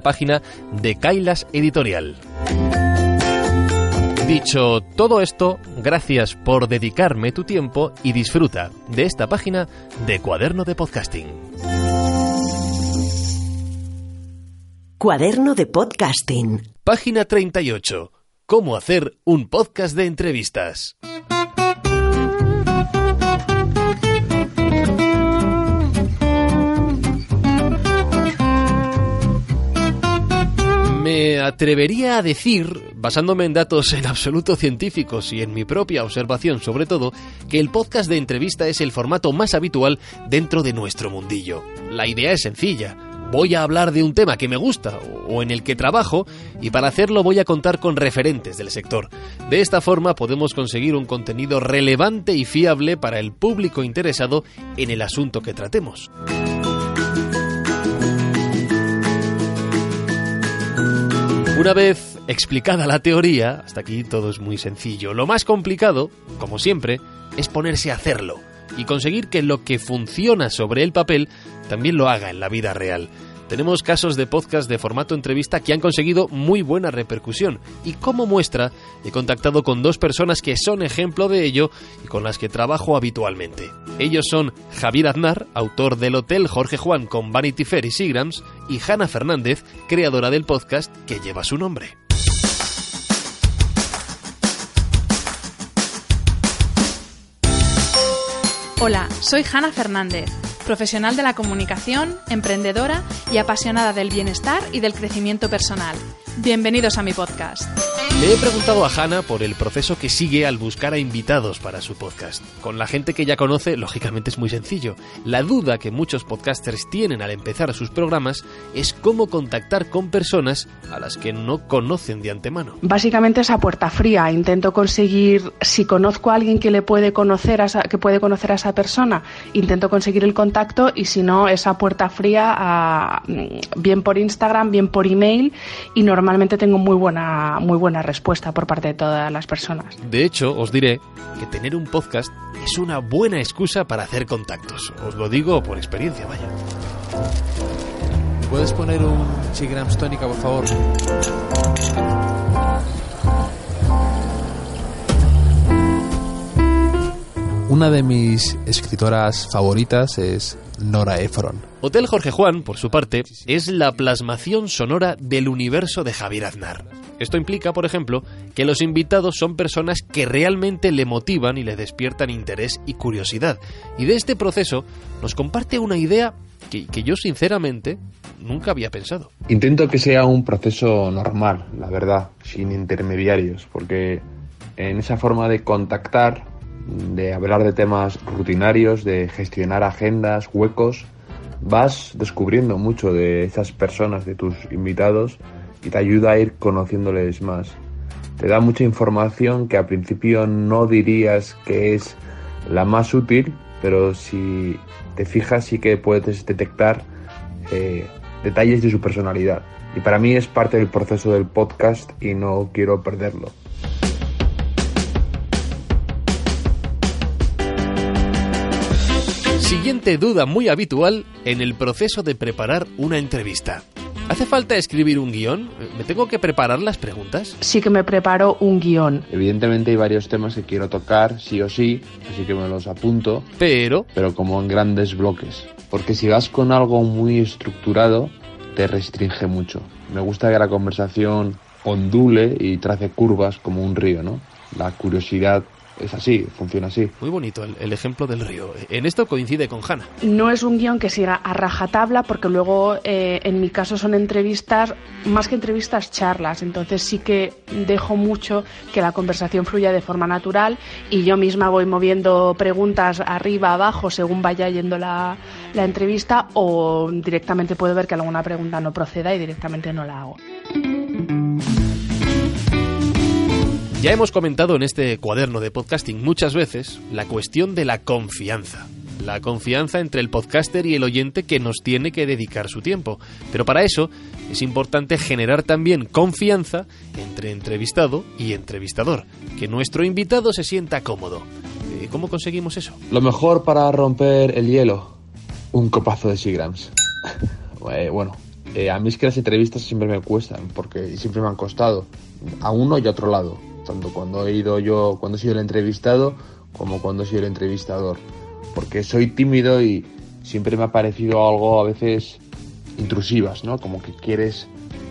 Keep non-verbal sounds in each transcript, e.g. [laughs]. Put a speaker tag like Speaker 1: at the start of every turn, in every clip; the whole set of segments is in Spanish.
Speaker 1: página de Kailas Editorial. Dicho todo esto, gracias por dedicarme tu tiempo y disfruta de esta página de Cuaderno de Podcasting.
Speaker 2: Cuaderno de Podcasting.
Speaker 1: Página 38. Cómo hacer un podcast de entrevistas. Me atrevería a decir, basándome en datos en absoluto científicos y en mi propia observación sobre todo, que el podcast de entrevista es el formato más habitual dentro de nuestro mundillo. La idea es sencilla. Voy a hablar de un tema que me gusta o en el que trabajo y para hacerlo voy a contar con referentes del sector. De esta forma podemos conseguir un contenido relevante y fiable para el público interesado en el asunto que tratemos. Una vez explicada la teoría, hasta aquí todo es muy sencillo. Lo más complicado, como siempre, es ponerse a hacerlo y conseguir que lo que funciona sobre el papel también lo haga en la vida real. Tenemos casos de podcast de formato entrevista que han conseguido muy buena repercusión y como muestra he contactado con dos personas que son ejemplo de ello y con las que trabajo habitualmente. Ellos son Javier Aznar, autor del Hotel Jorge Juan con Vanity Fair y Seagrams, y Hanna Fernández, creadora del podcast que lleva su nombre.
Speaker 3: Hola, soy Hanna Fernández, profesional de la comunicación, emprendedora y apasionada del bienestar y del crecimiento personal. Bienvenidos a mi podcast.
Speaker 1: Le he preguntado a Hanna por el proceso que sigue al buscar a invitados para su podcast. Con la gente que ya conoce, lógicamente es muy sencillo. La duda que muchos podcasters tienen al empezar sus programas es cómo contactar con personas a las que no conocen de antemano.
Speaker 4: Básicamente esa puerta fría. Intento conseguir, si conozco a alguien que le puede conocer a esa, que puede conocer a esa persona, intento conseguir el contacto y si no, esa puerta fría a, bien por Instagram, bien por email y normalmente tengo muy buena, muy buena respuesta por parte de todas las personas.
Speaker 1: De hecho, os diré que tener un podcast es una buena excusa para hacer contactos. Os lo digo por experiencia, vaya.
Speaker 5: ¿Puedes poner un Chigrams tónica, por favor? Una de mis escritoras favoritas es Nora Ephron.
Speaker 1: Hotel Jorge Juan, por su parte, es la plasmación sonora del universo de Javier Aznar. Esto implica, por ejemplo, que los invitados son personas que realmente le motivan y le despiertan interés y curiosidad. Y de este proceso nos comparte una idea que, que, yo sinceramente nunca había pensado.
Speaker 6: Intento que sea un proceso normal, la verdad, sin intermediarios, porque en esa forma de contactar, de hablar de temas rutinarios, de gestionar agendas, huecos, vas descubriendo mucho de esas personas, de tus invitados, y te ayuda a ir conociéndoles más. Te da mucha información que al principio no dirías que es la más útil, pero si te fijas sí que puedes detectar eh, detalles de su personalidad. Y para mí es parte del proceso del podcast y no quiero perderlo.
Speaker 1: Siguiente duda muy habitual en el proceso de preparar una entrevista. ¿Hace falta escribir un guion? ¿Me tengo que preparar las preguntas?
Speaker 4: Sí que me preparo un guion.
Speaker 6: Evidentemente hay varios temas que quiero tocar, sí o sí, así que me los apunto.
Speaker 1: Pero...
Speaker 6: Pero como en grandes bloques. Porque si vas con algo muy estructurado, te restringe mucho. Me gusta que la conversación ondule y trace curvas como un río, ¿no? La curiosidad es así, funciona así.
Speaker 1: Muy bonito el, ejemplo del río. En esto coincide con Hanna.
Speaker 4: No es un guion que siga a rajatabla, porque luego eh, en mi caso son entrevistas, más que entrevistas, charlas. Entonces sí que dejo mucho que la conversación fluya de forma natural y yo misma voy moviendo preguntas arriba, abajo, según vaya yendo la, la entrevista, o directamente puedo ver que alguna pregunta no proceda y directamente no la hago.
Speaker 1: Ya hemos comentado en este cuaderno de podcasting muchas veces la cuestión de la confianza. La confianza entre el podcaster y el oyente que nos tiene que dedicar su tiempo. Pero para eso es importante generar también confianza entre entrevistado y entrevistador. Que nuestro invitado se sienta cómodo. Eh, ¿Cómo conseguimos eso?
Speaker 6: Lo mejor para romper el hielo, un copazo de Seagrams. [laughs] Eh, bueno, eh, a mí es que las entrevistas siempre me cuestan, porque siempre me han costado, a uno y a otro lado tanto cuando he ido yo, cuando he sido el entrevistado, como cuando he sido el entrevistador. Porque soy tímido y siempre me ha parecido algo a veces intrusivas, ¿no? Como que quieres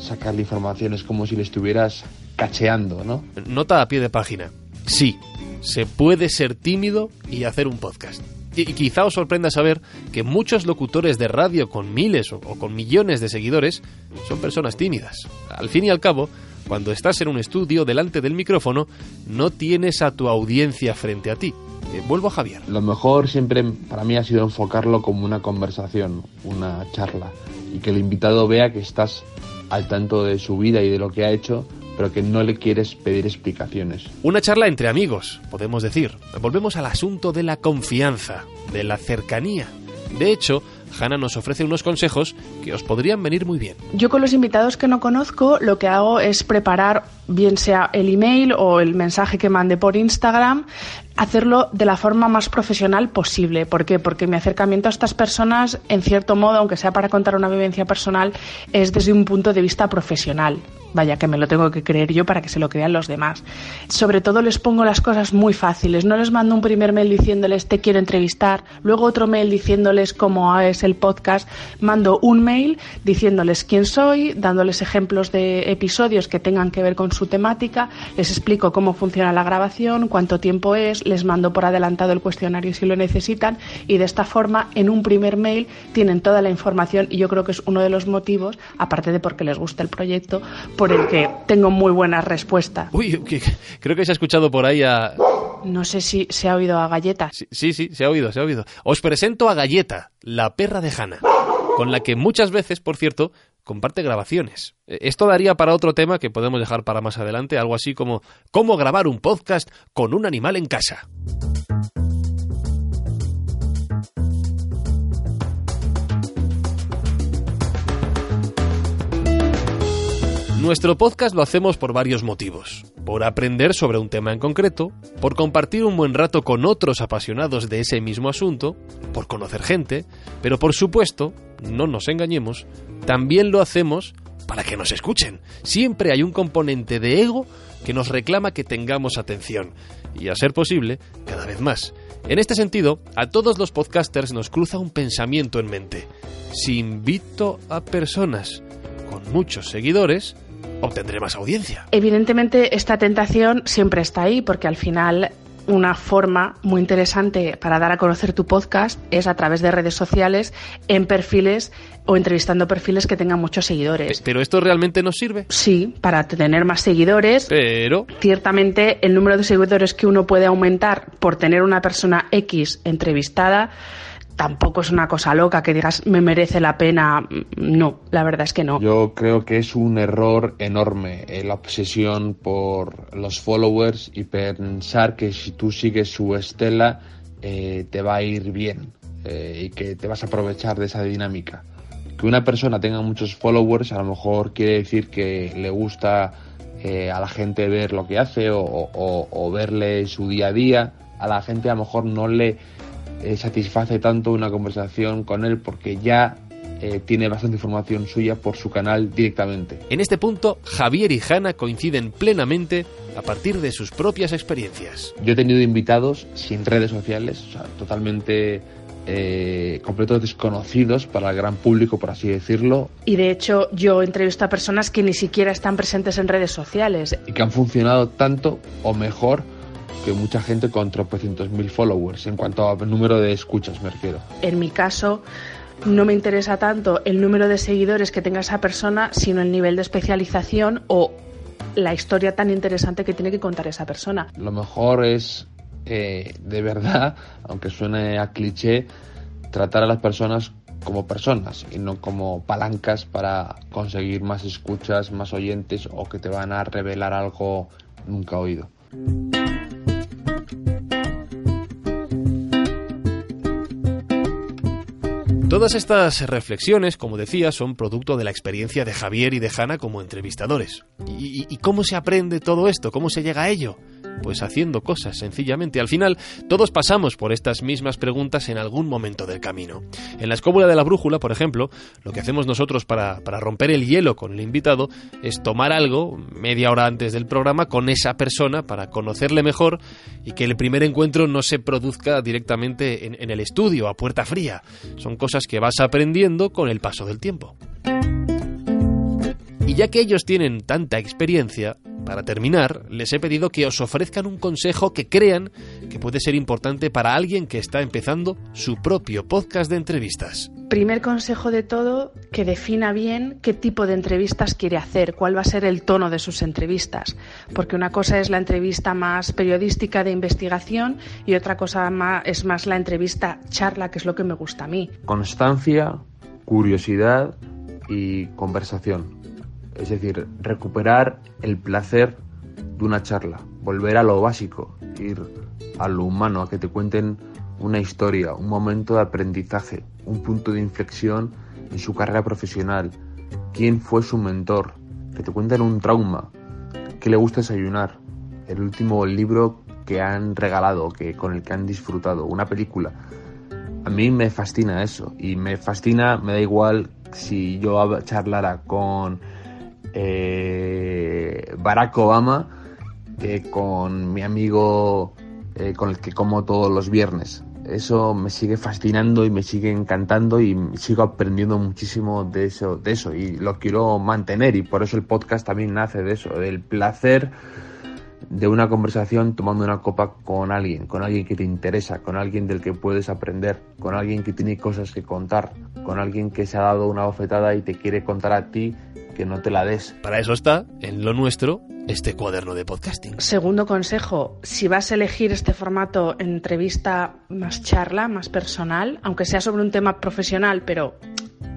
Speaker 6: sacarle informaciones como si le estuvieras cacheando, ¿no?
Speaker 1: Nota a pie de página. Sí, se puede ser tímido y hacer un podcast. Y quizá os sorprenda saber que muchos locutores de radio con miles o con millones de seguidores son personas tímidas. Al fin y al cabo, cuando estás en un estudio delante del micrófono, no tienes a tu audiencia frente a ti. Eh, vuelvo a Javier.
Speaker 6: Lo mejor siempre para mí ha sido enfocarlo como una conversación, una charla, y que el invitado vea que estás al tanto de su vida y de lo que ha hecho, pero que no le quieres pedir explicaciones.
Speaker 1: Una charla entre amigos, podemos decir. Volvemos al asunto de la confianza, de la cercanía. De hecho, Hanna nos ofrece unos consejos que os podrían venir muy bien.
Speaker 4: Yo con los invitados que no conozco lo que hago es preparar bien sea el email o el mensaje que mande por Instagram, hacerlo de la forma más profesional posible. ¿Por qué? Porque mi acercamiento a estas personas, en cierto modo, aunque sea para contar una vivencia personal, es desde un punto de vista profesional. Vaya, que me lo tengo que creer yo para que se lo crean los demás. Sobre todo les pongo las cosas muy fáciles. No les mando un primer mail diciéndoles te quiero entrevistar, luego otro mail diciéndoles cómo es el podcast. Mando un mail diciéndoles quién soy, dándoles ejemplos de episodios que tengan que ver con su temática, les explico cómo funciona la grabación, cuánto tiempo es, les mando por adelantado el cuestionario si lo necesitan y de esta forma en un primer mail tienen toda la información y yo creo que es uno de los motivos, aparte de porque les gusta el proyecto, por el que tengo muy buenas respuestas.
Speaker 1: Uy, creo que se ha escuchado por ahí a...
Speaker 4: No sé si se ha oído a Galleta.
Speaker 1: Sí, sí, sí, se ha oído, se ha oído. Os presento a Galleta, la perra de Hanna, con la que muchas veces, por cierto, comparte grabaciones. E, esto daría para otro tema que podemos dejar para más adelante, algo así como cómo grabar un podcast con un animal en casa. Nuestro podcast lo hacemos por varios motivos. Por aprender sobre un tema en concreto, por compartir un buen rato con otros apasionados de ese mismo asunto, por conocer gente, pero por supuesto, no nos engañemos, también lo hacemos para que nos escuchen. Siempre hay un componente de ego que nos reclama que tengamos atención y, a ser posible, cada vez más. En este sentido, a todos los podcasters nos cruza un pensamiento en mente. Si invito a personas con muchos seguidores, obtendré más audiencia.
Speaker 4: Evidentemente esta tentación siempre está ahí porque al final una forma muy interesante para dar a conocer tu podcast es a través de redes sociales en perfiles o entrevistando perfiles que tengan muchos seguidores.
Speaker 1: ¿Pero esto realmente nos sirve?
Speaker 4: Sí, para tener más seguidores.
Speaker 1: Pero...
Speaker 4: Ciertamente el número de seguidores que uno puede aumentar por tener una persona X entrevistada tampoco es una cosa loca que digas me merece la pena. No, la verdad es que no.
Speaker 6: Yo creo que es un error enorme eh, la obsesión por los followers y pensar que si tú sigues su estela eh, te va a ir bien eh, y que te vas a aprovechar de esa dinámica. Que una persona tenga muchos followers a lo mejor quiere decir que le gusta a la gente ver lo que hace o, o verle su día a día. A la gente a lo mejor no le eh, satisface tanto una conversación con él porque ya eh, tiene bastante información suya por su canal directamente.
Speaker 1: En este punto, Javier y Hanna coinciden plenamente a partir de sus propias experiencias.
Speaker 6: Yo he tenido invitados sin redes sociales, totalmente eh, completos desconocidos para el gran público, por así decirlo.
Speaker 4: Y de hecho yo entrevisto a personas que ni siquiera están presentes en redes sociales.
Speaker 6: Y que han funcionado tanto o mejor que mucha gente con tropecientos mil followers, en cuanto a número de escuchas me refiero.
Speaker 4: En mi caso, no me interesa tanto el número de seguidores que tenga esa persona, sino el nivel de especialización o la historia tan interesante que tiene que contar esa persona.
Speaker 6: Lo mejor es, eh, de verdad, [laughs] aunque suene a cliché, tratar a las personas como personas y no como palancas para conseguir más escuchas, más oyentes o que te van a revelar algo nunca oído.
Speaker 1: Todas estas reflexiones, como decía, son producto de la experiencia de Javier y de Hanna como entrevistadores. ¿Y, ¿Y, cómo se aprende todo esto? ¿Cómo se llega a ello? Pues haciendo cosas, sencillamente. Al final, todos pasamos por estas mismas preguntas en algún momento del camino. En la escóbula de la brújula, por ejemplo, lo que hacemos nosotros para, para romper el hielo con el invitado es tomar algo media hora antes del programa con esa persona para conocerle mejor y que el primer encuentro no se produzca directamente en, en el estudio, a puerta fría. Son cosas que vas aprendiendo con el paso del tiempo. Y ya que ellos tienen tanta experiencia, para terminar, les he pedido que os ofrezcan un consejo que crean que puede ser importante para alguien que está empezando su propio podcast de entrevistas.
Speaker 4: Primer consejo de todo, que defina bien qué tipo de entrevistas quiere hacer, cuál va a ser el tono de sus entrevistas. Porque una cosa es la entrevista más periodística de investigación y otra cosa más, es más la entrevista charla, que es lo que me gusta a mí.
Speaker 6: Constancia, curiosidad y conversación es decir, recuperar el placer de una charla, volver a lo básico, ir a lo humano, a que te cuenten una historia, un momento de aprendizaje, un punto de inflexión en su carrera profesional, quién fue su mentor, que te cuenten un trauma, qué le gusta desayunar, el último libro que han regalado, que con el que han disfrutado, una película. A mí me fascina eso y me fascina, me da igual si yo charlara con eh, Barack Obama que con mi amigo eh, con el que como todos los viernes. Eso me sigue fascinando y me sigue encantando y sigo aprendiendo muchísimo de eso, de eso y lo quiero mantener y por eso el podcast también nace de eso, del placer de una conversación tomando una copa con alguien, con alguien que te interesa, con alguien del que puedes aprender, con alguien que tiene cosas que contar, con alguien que se ha dado una bofetada y te quiere contar a ti que no te la des.
Speaker 1: Para eso está, en lo nuestro, este cuaderno de podcasting.
Speaker 4: Segundo consejo, si vas a elegir este formato entrevista más charla, más personal, aunque sea sobre un tema profesional, pero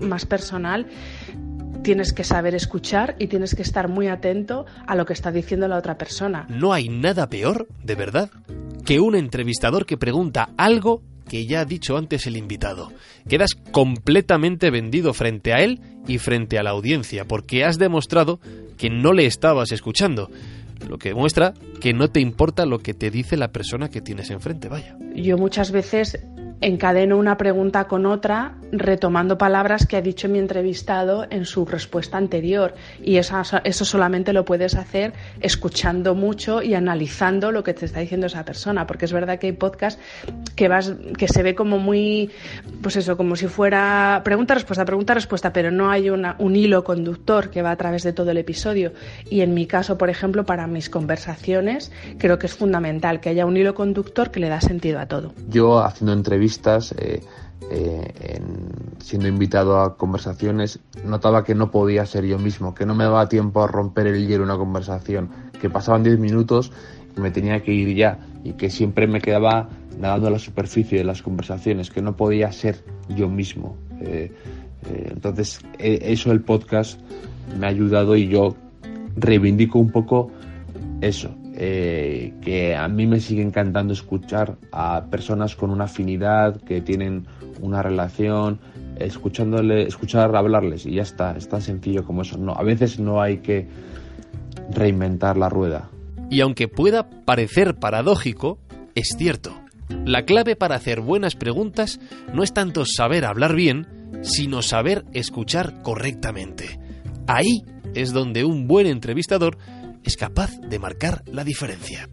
Speaker 4: más personal, tienes que saber escuchar y tienes que estar muy atento a lo que está diciendo la otra persona.
Speaker 1: No hay nada peor, de verdad, que un entrevistador que pregunta algo que ya ha dicho antes el invitado. Quedas completamente vendido frente a él y frente a la audiencia, porque has demostrado que no le estabas escuchando. Lo que muestra que no te importa lo que te dice la persona que tienes enfrente, vaya.
Speaker 4: Yo muchas veces encadeno una pregunta con otra retomando palabras que ha dicho mi entrevistado en su respuesta anterior. Y eso, eso solamente lo puedes hacer escuchando mucho y analizando lo que te está diciendo esa persona porque es verdad que hay podcast que vas que se ve como muy pues eso como si fuera pregunta respuesta pregunta respuesta pero no hay un hilo conductor que va a través de todo el episodio. Y en mi caso por ejemplo para mis conversaciones creo que es fundamental que haya un hilo conductor que le da sentido a todo.
Speaker 6: Yo haciendo entrevistas eh, eh, siendo invitado a conversaciones, notaba que no podía ser yo mismo, que no me daba tiempo a romper el hielo en una conversación, que pasaban 10 minutos y me tenía que ir ya, y que siempre me quedaba nadando a la superficie de las conversaciones, que no podía ser yo mismo. Eh, entonces, eso el podcast me ha ayudado y yo reivindico un poco eso, eh, que a mí me sigue encantando escuchar a personas con una afinidad, que tienen una relación, escuchándole, escuchar hablarles y ya está, es tan sencillo como eso. No, a veces no hay que reinventar la rueda.
Speaker 1: Y aunque pueda parecer paradójico, es cierto. La clave para hacer buenas preguntas no es tanto saber hablar bien, sino saber escuchar correctamente. Ahí es donde un buen entrevistador es capaz de marcar la diferencia.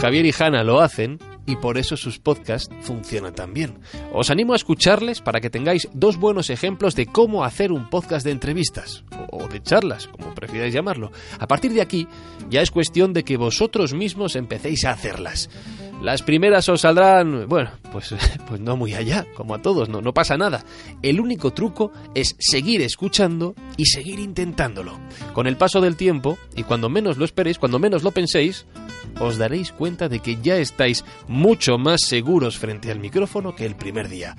Speaker 1: Javier y Hanna lo hacen y por eso sus podcasts funcionan tan bien. Os animo a escucharles para que tengáis dos buenos ejemplos de cómo hacer un podcast de entrevistas o de charlas, como prefiráis llamarlo. A partir de aquí ya es cuestión de que vosotros mismos empecéis a hacerlas. Las primeras os saldrán, bueno, pues, [laughs] pues no muy allá, como a todos, no, no pasa nada. El único truco es seguir escuchando y seguir intentándolo. Con el paso del tiempo, y cuando menos lo esperéis, cuando menos lo penséis, os daréis cuenta de que ya estáis mucho más seguros frente al micrófono que el primer día.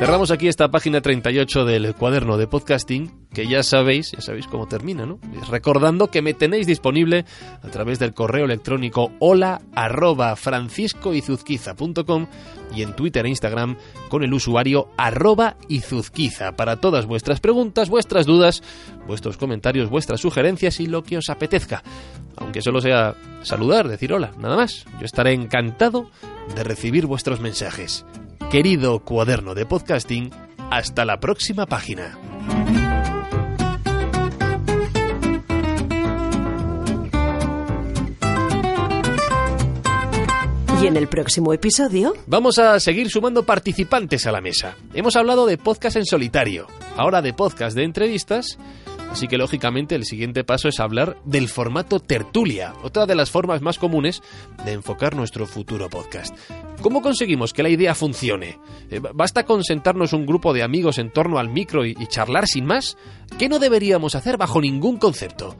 Speaker 1: Cerramos aquí esta página 38 del cuaderno de podcasting, que ya sabéis, ya sabéis cómo termina, ¿no? Recordando que me tenéis disponible a través del correo electrónico hola arroba franciscoizuzquiza.com y en Twitter e Instagram con el usuario arroba izuzquiza para todas vuestras preguntas, vuestras dudas, vuestros comentarios, vuestras sugerencias y lo que os apetezca. Aunque solo sea saludar, decir hola, nada más. Yo estaré encantado de recibir vuestros mensajes. Querido cuaderno de podcasting, hasta la próxima página.
Speaker 2: Y en el próximo episodio
Speaker 1: vamos a seguir sumando participantes a la mesa. Hemos hablado de podcast en solitario, ahora de podcast de entrevistas Así que lógicamente el siguiente paso es hablar del formato tertulia, otra de las formas más comunes de enfocar nuestro futuro podcast. ¿Cómo conseguimos que la idea funcione? Eh, ¿Basta con sentarnos un grupo de amigos en torno al micro y, y charlar sin más? ¿Qué no deberíamos hacer bajo ningún concepto?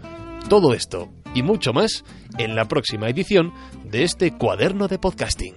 Speaker 1: Todo esto y mucho más en la próxima edición de este cuaderno de podcasting.